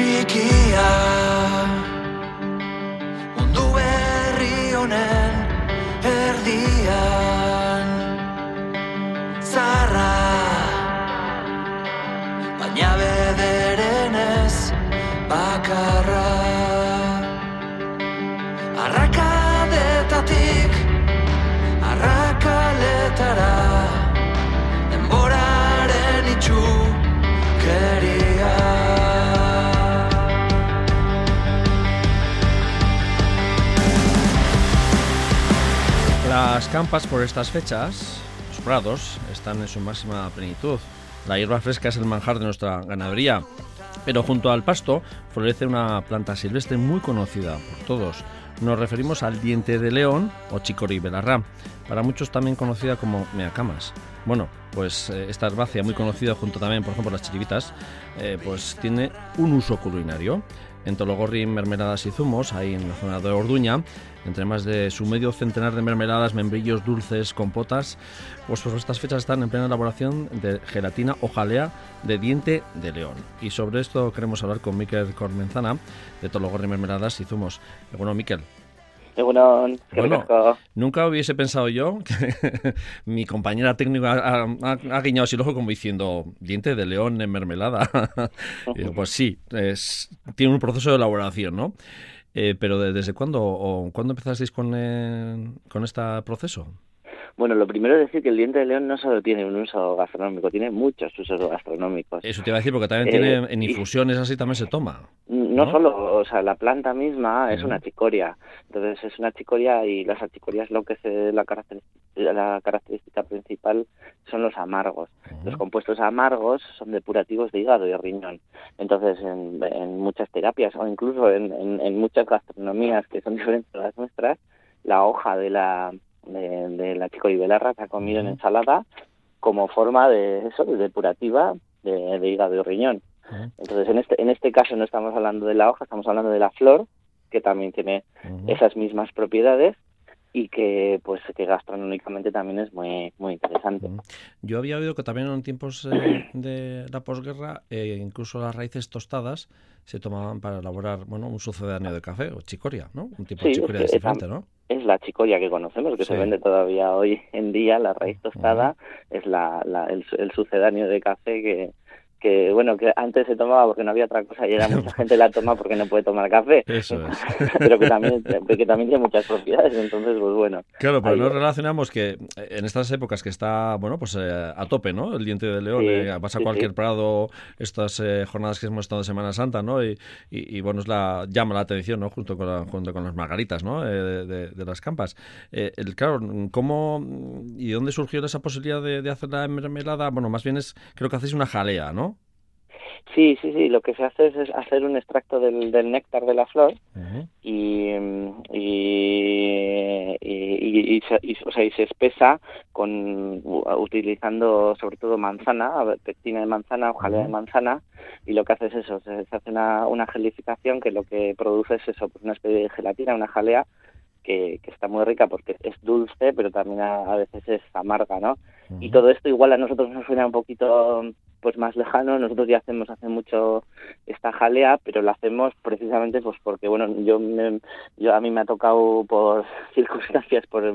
tricky eyes campas por estas fechas, los prados, están en su máxima plenitud. La hierba fresca es el manjar de nuestra ganadería. Pero junto al pasto florece una planta silvestre muy conocida por todos. Nos referimos al diente de león o chicory belarra, para muchos también conocida como meacamas. Bueno, pues eh, esta herbácea muy conocida junto también, por ejemplo, las chiribitas, eh, pues tiene un uso culinario. En Tologorri, mermeladas y zumos, ahí en la zona de Orduña, entre más de su medio centenar de mermeladas, membrillos, dulces, compotas, pues por estas fechas están en plena elaboración de gelatina o jalea de diente de león. Y sobre esto queremos hablar con Miquel Cormenzana, de Tologorri, mermeladas y zumos. Bueno, Miquel, Egunon, Bueno, nunca hubiese pensado yo que mi compañera técnica ha, ha- ha guiñado así el ojo como diciendo diente de león en mermelada. Pues sí, es- tiene un proceso de elaboración, ¿no? Eh, pero de- ¿desde cuándo o cuándo empezasteis con, eh, con este proceso? Bueno, lo primero es decir que el diente de león no solo tiene un uso gastronómico, tiene muchos usos gastronómicos. Eso te iba a decir porque también Eh, tiene en y- infusiones así también se toma. No, ¿no? solo, o sea, la planta misma es una chicoria. Entonces es una chicoria y las achicorias lo que es la, característica, la característica principal son los amargos. Los compuestos amargos son depurativos de hígado y riñón. Entonces, en, en muchas terapias o incluso en, en- en muchas gastronomías que son diferentes a las nuestras, la hoja de la de, de la chicoibelarra se ha comido en ensalada como forma de eso, de depurativa de, de hígado y riñón. Entonces, en este, en este caso no estamos hablando de la hoja, estamos hablando de la flor, que también tiene esas mismas propiedades y que pues que gastronómicamente también es muy muy interesante. Yo había oído que también en tiempos eh, de la posguerra, eh, incluso las raíces tostadas se tomaban para elaborar bueno, un sucedáneo de café o chicoria, ¿no? Un tipo de chicoria es que diferente, ¿no? Es la chicoria que conocemos, que Sí. se vende todavía hoy en día, la raíz tostada, es la, la- el, el sucedáneo de café que, que, bueno, que antes se tomaba porque no había otra cosa y ahora mucha gente la toma porque no puede tomar café, Eso es. pero que también, que también tiene muchas propiedades, entonces, pues bueno. Claro, pero Ahí- no relacionamos que en estas épocas que está, bueno, pues eh, a tope, ¿no? El diente de león, Sí, eh, vas a sí, cualquier sí. prado, estas eh, jornadas que hemos estado de Semana Santa, ¿no? Y, y- y, bueno, es la, llama la atención, ¿no? Junto con, la- junto con las margaritas, ¿no? Eh, de, de- de las campas. Eh, el, claro, ¿cómo y de dónde surgió esa posibilidad de, de hacer la mermelada? Bueno, más bien es, creo que hacéis una jalea, ¿no? Sí, sí, sí, lo que se hace es, es hacer un extracto del, del néctar de la flor y, y, y, y- y se, y- o sea, y se espesa con utilizando sobre todo manzana, pectina de manzana o jalea de manzana y lo que hace es eso, se, se hace una, una gelificación que lo que produce es eso, pues una especie de gelatina, una jalea que, que está muy rica porque es dulce pero también a, a veces es amarga, ¿no? Y todo esto igual a nosotros nos suena un poquito pues más lejano, nosotros ya hacemos hace mucho esta jalea, pero la hacemos precisamente pues porque bueno, yo me, yo a mí me ha tocado por circunstancias por el,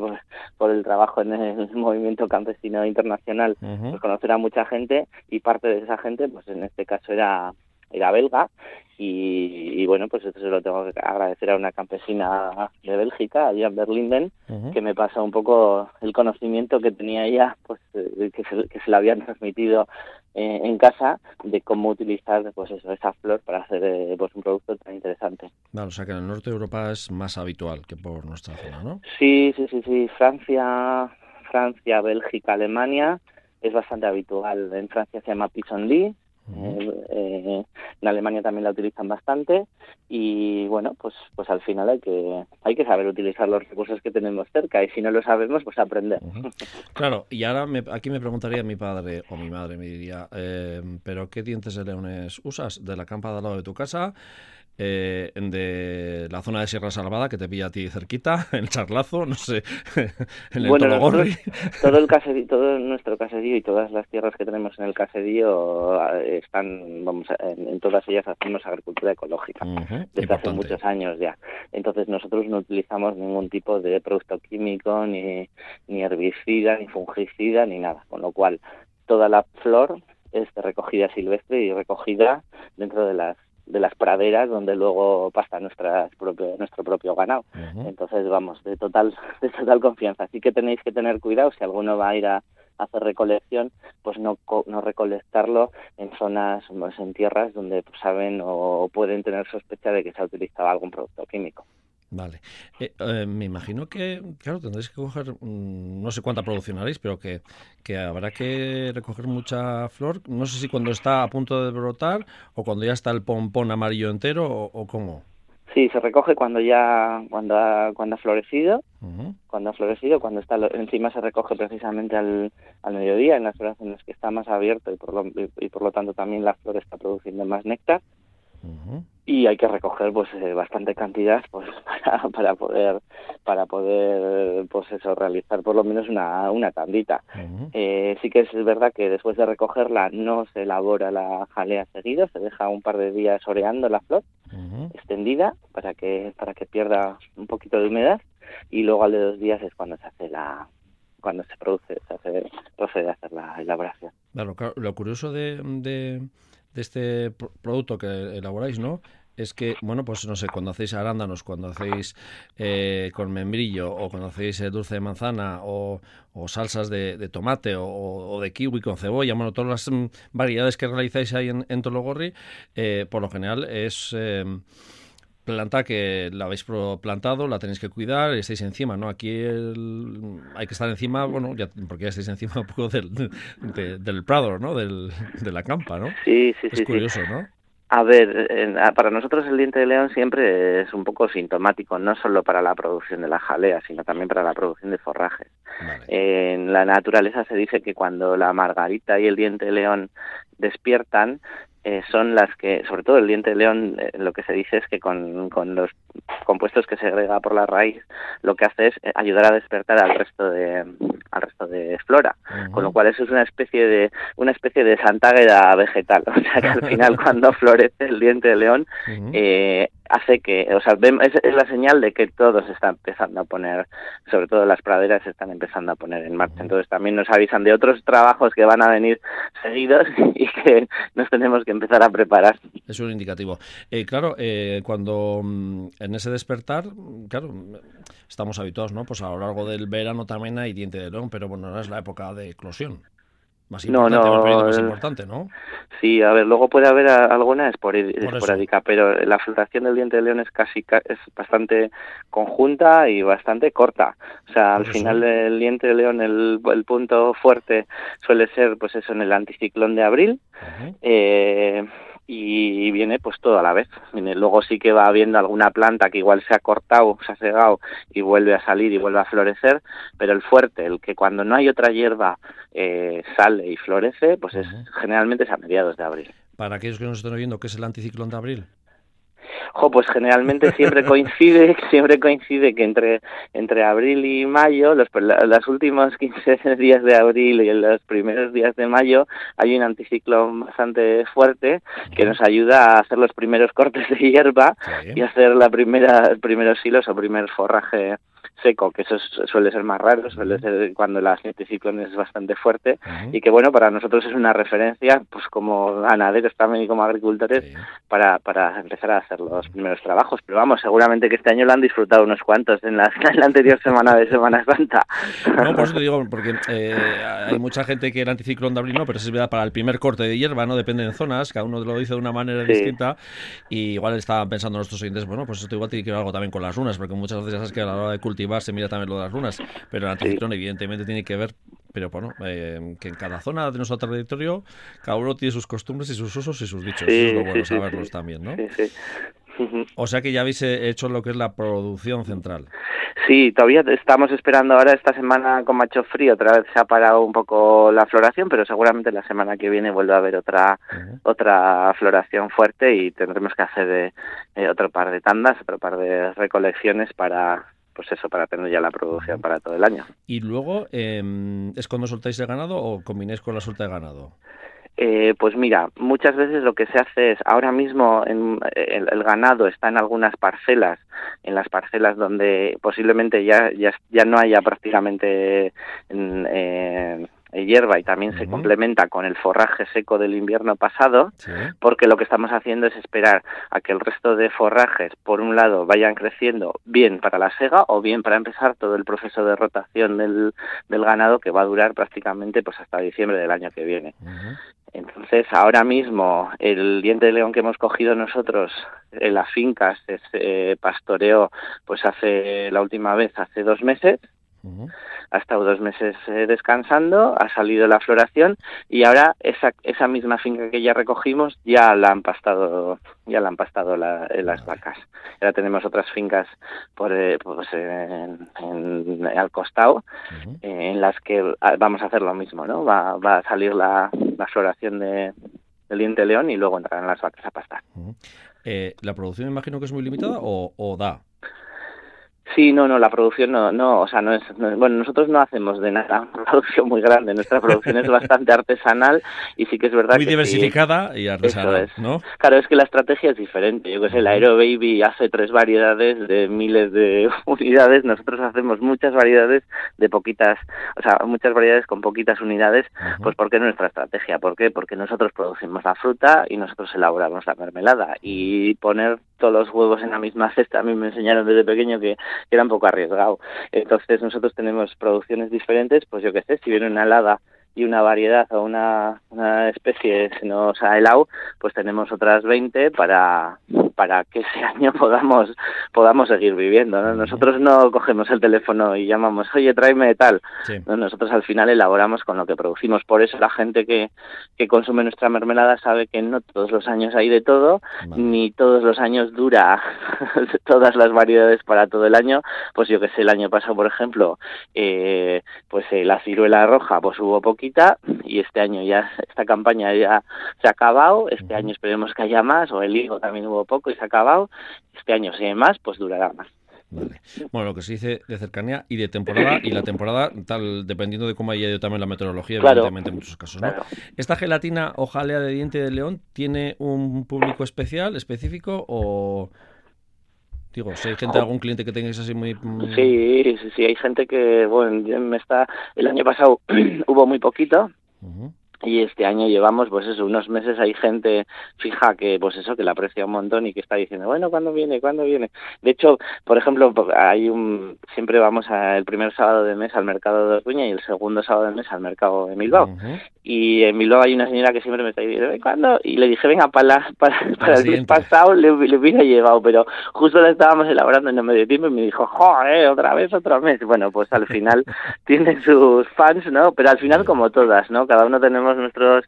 por el trabajo en el movimiento campesino internacional pues conocer a mucha gente y parte de esa gente pues en este caso era era belga y, y bueno pues esto se lo tengo que agradecer a una campesina de Bélgica allá en Berlín Ujú. que me pasó un poco el conocimiento que tenía ella, pues eh, que se, que se le habían transmitido eh, en casa de cómo utilizar pues eso, esa flor para hacer eh, pues un producto tan interesante. Vale, o sea que en el norte de Europa es más habitual que por nuestra zona, ¿no? Sí, sí, sí, sí, Francia, Francia, Bélgica, Alemania es bastante habitual. En Francia se llama pissenlit, Eh, eh, en Alemania también la utilizan bastante y bueno, pues pues al final hay que hay que saber utilizar los recursos que tenemos cerca y si no lo sabemos pues aprender. Claro, y ahora me- aquí me preguntaría mi padre o mi madre, me diría, eh, ¿pero qué dientes de leones usas? ¿De la campa de al lado de tu casa? Eh, de la zona de Sierra Salvada, que te pilla a ti cerquita, en Charlazo, no sé, en el Bueno, nosotros- todo el caserío, todo nuestro caserío y todas las tierras que tenemos en el caserío eh, están, vamos, a- en, todas ellas hacemos agricultura ecológica. Desde hace muchos años ya. Entonces nosotros no utilizamos ningún tipo de producto químico, ni, ni herbicida, ni fungicida, ni nada. Con lo cual, toda la flor es de recogida silvestre y recogida dentro de las de las praderas donde luego pasta nuestra propio, nuestro propio ganado. Entonces, vamos, de total, de total confianza. Así que tenéis que tener cuidado si alguno va a ir a hacer recolección, pues no, no recolectarlo en zonas, pues, en tierras donde pues, saben o pueden tener sospecha de que se ha utilizado algún producto químico. Vale. Eh, eh, me imagino que, claro, tendréis que coger, mm, no sé cuánta producción haréis, pero que, que habrá que recoger mucha flor. No sé si cuando está a punto de brotar o cuando ya está el pompón amarillo entero o, o cómo. Sí, se recoge cuando ya cuando ha, cuando ha florecido, cuando ha florecido, cuando está encima se recoge precisamente al, al mediodía en las horas en las que está más abierto y por lo, y, por lo tanto también la flor está produciendo más néctar. Y hay que recoger pues eh, bastante cantidad pues para, para poder para poder pues eso realizar por lo menos una, una tandita. Eh, sí que es verdad que después de recogerla no se elabora la jalea seguido se deja un par de días oreando la flor extendida para que para que pierda un poquito de humedad y luego al de dos días es cuando se hace la cuando se produce se hace procede a hacer la elaboración. Claro, claro, lo curioso de, de, de este pro- producto que elaboráis, ¿no? Es que, bueno, pues no sé, cuando hacéis arándanos, cuando hacéis eh, con membrillo o cuando hacéis eh, dulce de manzana o, o salsas de, de tomate o, o de kiwi con cebolla, bueno, todas las mm, variedades que realizáis ahí en, en Tologorri, eh, por lo general es... planta que la habéis plantado, la tenéis que cuidar, estáis encima, ¿no? Aquí el- hay que estar encima, bueno, ya, porque ya estáis encima un poco del, de- del prado, ¿no? Del, de la campa, ¿no? sí sí Es sí sí curioso, ¿no? A ver, para nosotros el diente de león siempre es un poco sintomático, no solo para la producción de la jalea, sino también para la producción de forrajes. Vale. En la naturaleza se dice que cuando la margarita y el diente de león despiertan, eh, son las que, sobre todo el diente de león, eh, lo que se dice es que con, con los compuestos que segrega por la raíz, lo que hace es eh, ayudar a despertar al resto de al resto de flora, con lo cual eso es una especie de una especie de santágueda vegetal, o sea que al final cuando florece el diente de león eh, hace que, o sea, es, la señal de que todo se está empezando a poner, sobre todo las praderas se están empezando a poner en marcha. Entonces también nos avisan de otros trabajos que van a venir seguidos y que nos tenemos que empezar a preparar. Es un indicativo. Eh, claro, eh, cuando mm, en ese despertar, claro, estamos habituados, ¿no? Pues a lo largo del verano también hay diente de león, pero bueno, ahora es la época de eclosión. Más No, importante, no, el periodo más el- importante, ¿no? Sí, a ver, luego puede haber alguna esporádica, pero la floración del diente de león es casi ca- es bastante conjunta y bastante corta. O sea, al final del diente de león el, el punto fuerte suele ser, pues eso, en el anticiclón de abril, eh, y viene pues todo a la vez. Viene- Luego sí que va habiendo alguna planta que igual se ha cortado, se ha cegado y vuelve a salir y vuelve a florecer, pero el fuerte, el que cuando no hay otra hierba eh, sale y florece, pues es generalmente es a mediados de abril. Para aquellos que nos están oyendo, ¿qué es el anticiclón de abril? Jo, pues generalmente siempre coincide, siempre coincide que entre entre abril y mayo, los los últimos 15 días de abril y los primeros días de mayo hay un anticiclón bastante fuerte que nos ayuda a hacer los primeros cortes de hierba Sí. y hacer la primera primeros hilos o primer forraje seco, que eso es- suele ser más raro, suele ser cuando el anticiclón es bastante fuerte y que bueno, para nosotros es una referencia, pues como ganaderos también y como agricultores, Sí. para, para empezar a hacer los primeros trabajos. Pero vamos, seguramente que este año lo han disfrutado unos cuantos en la, en la anterior semana de Semana Santa. No, por eso te digo, porque eh, hay mucha gente que el anticiclón de abril no, pero eso es verdad para el primer corte de hierba, ¿no? Depende en zonas, cada uno lo dice de una manera Sí. distinta. Y igual estaban pensando nuestros oyentes, bueno, pues esto igual tiene que ver algo también con las lunas, porque muchas veces ya sabes que a la hora de cultivar se mira también lo de las lunas, pero el anticiclón evidentemente tiene que ver, pero bueno, eh, que en cada zona de nuestro territorio cada uno tiene sus costumbres y sus usos y sus dichos. Eso es lo bueno sí, sí, saberlos sí. también, ¿no? Sí, sí. O sea que ya habéis eh, hecho lo que es la producción central. Sí, todavía estamos esperando ahora esta semana con macho frío, otra vez se ha parado un poco la floración, pero seguramente la semana que viene vuelve a haber otra otra floración fuerte y tendremos que hacer eh, eh, otro par de tandas, otro par de recolecciones para pues eso, para tener ya la producción para todo el año. ¿Y luego em, es cuando soltáis el ganado o combinéis con la suelta de ganado? Eh, pues mira, muchas veces lo que se hace es, ahora mismo en, el, ganado está en algunas parcelas, en las parcelas donde posiblemente ya, ya, ya no haya prácticamente eh, hierba y también se complementa con el forraje seco del invierno pasado, porque lo que estamos haciendo es esperar a que el resto de forrajes, por un lado, vayan creciendo bien para la sega o bien para empezar todo el proceso de rotación del, del ganado que va a durar prácticamente pues hasta diciembre del año que viene. Entonces, ahora mismo, el diente de león que hemos cogido nosotros en las fincas, se eh, pastoreó pues hace la última vez, hace dos meses, ha estado dos meses eh, descansando, ha salido la floración y ahora esa, esa misma finca que ya recogimos ya la han pastado, ya la han pastado las vacas. Ahora tenemos otras fincas por, eh, pues, en, al costado en las que vamos a hacer lo mismo, ¿no? Va, va a salir la, la floración de, del diente león y luego entrarán las vacas a pastar. Eh, ¿La producción imagino que es muy limitada o, o da? Sí, no, no, la producción no, no, o sea, no es, bueno, nosotros no hacemos de nada una producción muy grande, nuestra producción es bastante artesanal y sí que es verdad muy diversificada y artesanal, ¿no? Claro, es que la estrategia es diferente, yo que sé, el Aero Baby hace tres variedades de miles de unidades, nosotros hacemos muchas variedades de poquitas, o sea, muchas variedades con poquitas unidades, pues porque es nuestra estrategia, ¿por qué? Porque nosotros producimos la fruta y nosotros elaboramos la mermelada. Y poner todos los huevos en la misma cesta, a mí me enseñaron desde pequeño que era un poco arriesgado. Entonces nosotros tenemos producciones diferentes, pues yo qué sé, si viene una helada y una variedad o una, una especie se nos ha helado, pues tenemos otras 20 para, para que ese año podamos, podamos seguir viviendo. Nosotros no cogemos el teléfono y llamamos, oye, tráeme tal. Nosotros al final elaboramos con lo que producimos. Por eso la gente que, que consume nuestra mermelada sabe que no todos los años hay de todo, ni todos los años dura todas las variedades para todo el año. Pues yo que sé, el año pasado, por ejemplo, eh, pues eh, la ciruela roja, pues hubo poquito y este año ya esta campaña ya se ha acabado, este año esperemos que haya más, o el higo también hubo poco y se ha acabado, este año si hay más, pues durará más. Bueno, lo que se dice de cercanía y de temporada, y la temporada, tal, dependiendo de cómo haya ido también la meteorología, evidentemente en muchos casos. ¿no? ¿Esta gelatina o jalea de diente de león tiene un público especial, específico, o, Digo, si hay gente, algún cliente que tengáis así muy... Sí, sí, sí, hay gente que, bueno, me está... El año pasado hubo muy poquito, y este año llevamos pues eso unos meses hay gente fija que pues eso que la aprecia un montón y que está diciendo bueno cuándo viene cuándo viene de hecho por ejemplo hay un siempre vamos el primer sábado de mes al mercado de Orduña y el segundo sábado de mes al mercado de Bilbao. Y en Bilbao hay una señora que siempre me está diciendo ¿cuándo? y le dije venga para para, para el mes pasado le, hubiera llevado pero justo la estábamos elaborando en el medio tiempo y me dijo joder otra vez otro mes bueno pues al final tiene sus fans no pero al final como todas no cada uno tenemos nuestros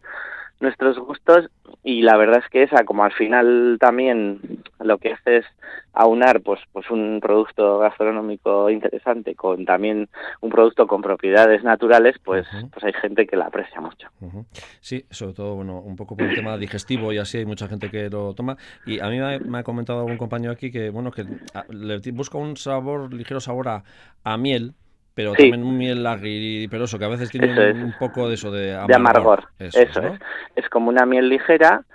nuestros gustos y la verdad es que esa como al final también lo que hace es aunar pues pues un producto gastronómico interesante con también un producto con propiedades naturales pues pues hay gente que la aprecia mucho. Sí sobre todo bueno un poco por el tema digestivo y así hay mucha gente que lo toma. Y a mí me ha, comentado algún compañero aquí que bueno que le busca un sabor ligero sabor a, a miel pero también un miel agriperoso, que a veces tiene un, poco de eso de amargor. De amargor. Eso, es. Es como una miel ligera,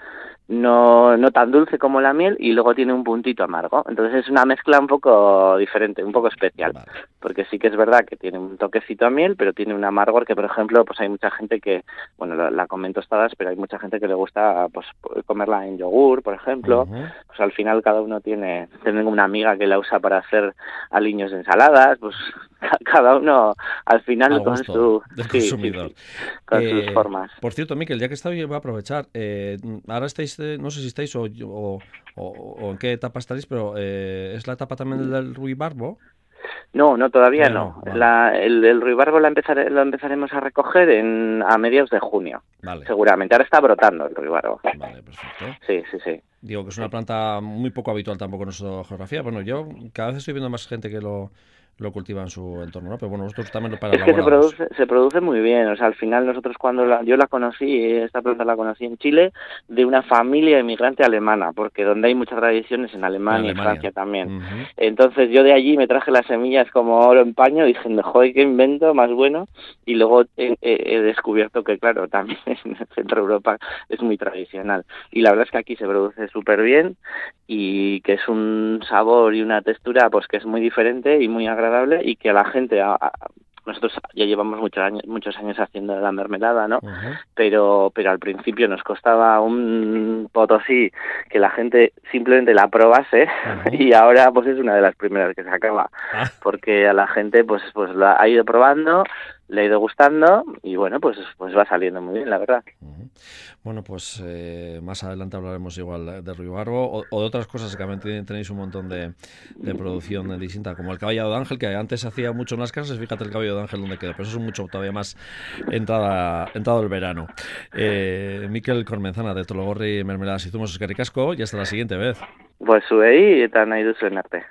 no, no tan dulce como la miel y luego tiene un puntito amargo. Entonces es una mezcla un poco diferente, un poco especial. Porque sí que es verdad que tiene un toquecito a miel, pero tiene un amargor que, por ejemplo, pues hay mucha gente que, bueno, la, la comen tostadas, pero hay mucha gente que le gusta pues comerla en yogur, por ejemplo. Pues al final cada uno tiene, tengo una amiga que la usa para hacer aliños de ensaladas, pues cada uno al final con su con sus eh, formas. Por cierto, Miquel, ya que está voy a aprovechar. Eh, ahora estáis, eh, no sé si estáis o, o, en qué etapa estaréis, pero ¿es la etapa también del Rui Barbo? No, no, todavía no. la, el, el ruibarbo la empezare, lo empezaremos a recoger en, a mediados de junio, Vale, seguramente. Ahora está brotando el ruibarbo. vale, perfecto. Sí, sí, sí. Digo que es una planta muy poco habitual tampoco en nuestra geografía. Bueno, yo cada vez estoy viendo más gente que lo, lo cultiva en su entorno, ¿no? Pero bueno, vosotros también lo para Es que se produce, se produce muy bien. O sea, al final nosotros cuando la, yo la conocí, esta planta la conocí en Chile, de una familia inmigrante alemana, porque donde hay muchas tradiciones en Alemania, y en Francia también. Ujú. Entonces yo de allí me traje las semillas como oro en paño, diciendo, joder, qué invento más bueno. Y luego he, he- he descubierto que, claro, también en el centro de Europa es muy tradicional. Y la verdad es que aquí se produce súper bien y que es un sabor y una textura pues que es muy diferente y muy agradable y que a la gente... a- a- nosotros ya llevamos muchos años, muchos años haciendo la mermelada, ¿no? Pero pero al principio nos costaba un potosí que la gente simplemente la probase y ahora pues es una de las primeras que se acaba Ah. porque a la gente pues pues la ha ido probando le ha ido gustando y bueno pues pues va saliendo muy bien la verdad. Bueno, pues eh, más adelante hablaremos igual de ruibarbo o, o de otras cosas que también ten- tenéis un montón de, de producción distinta, como el caballado de ángel, que antes se hacía mucho en las casas, fíjate el cabello de ángel donde queda, pero eso es mucho todavía más entrada, entrado el verano. Eh, Miquel Cormenzana, de Tologorri, Mermeladas y Zumos Escaricasco, y hasta la siguiente vez. pues zuei eta nahi duzuen arte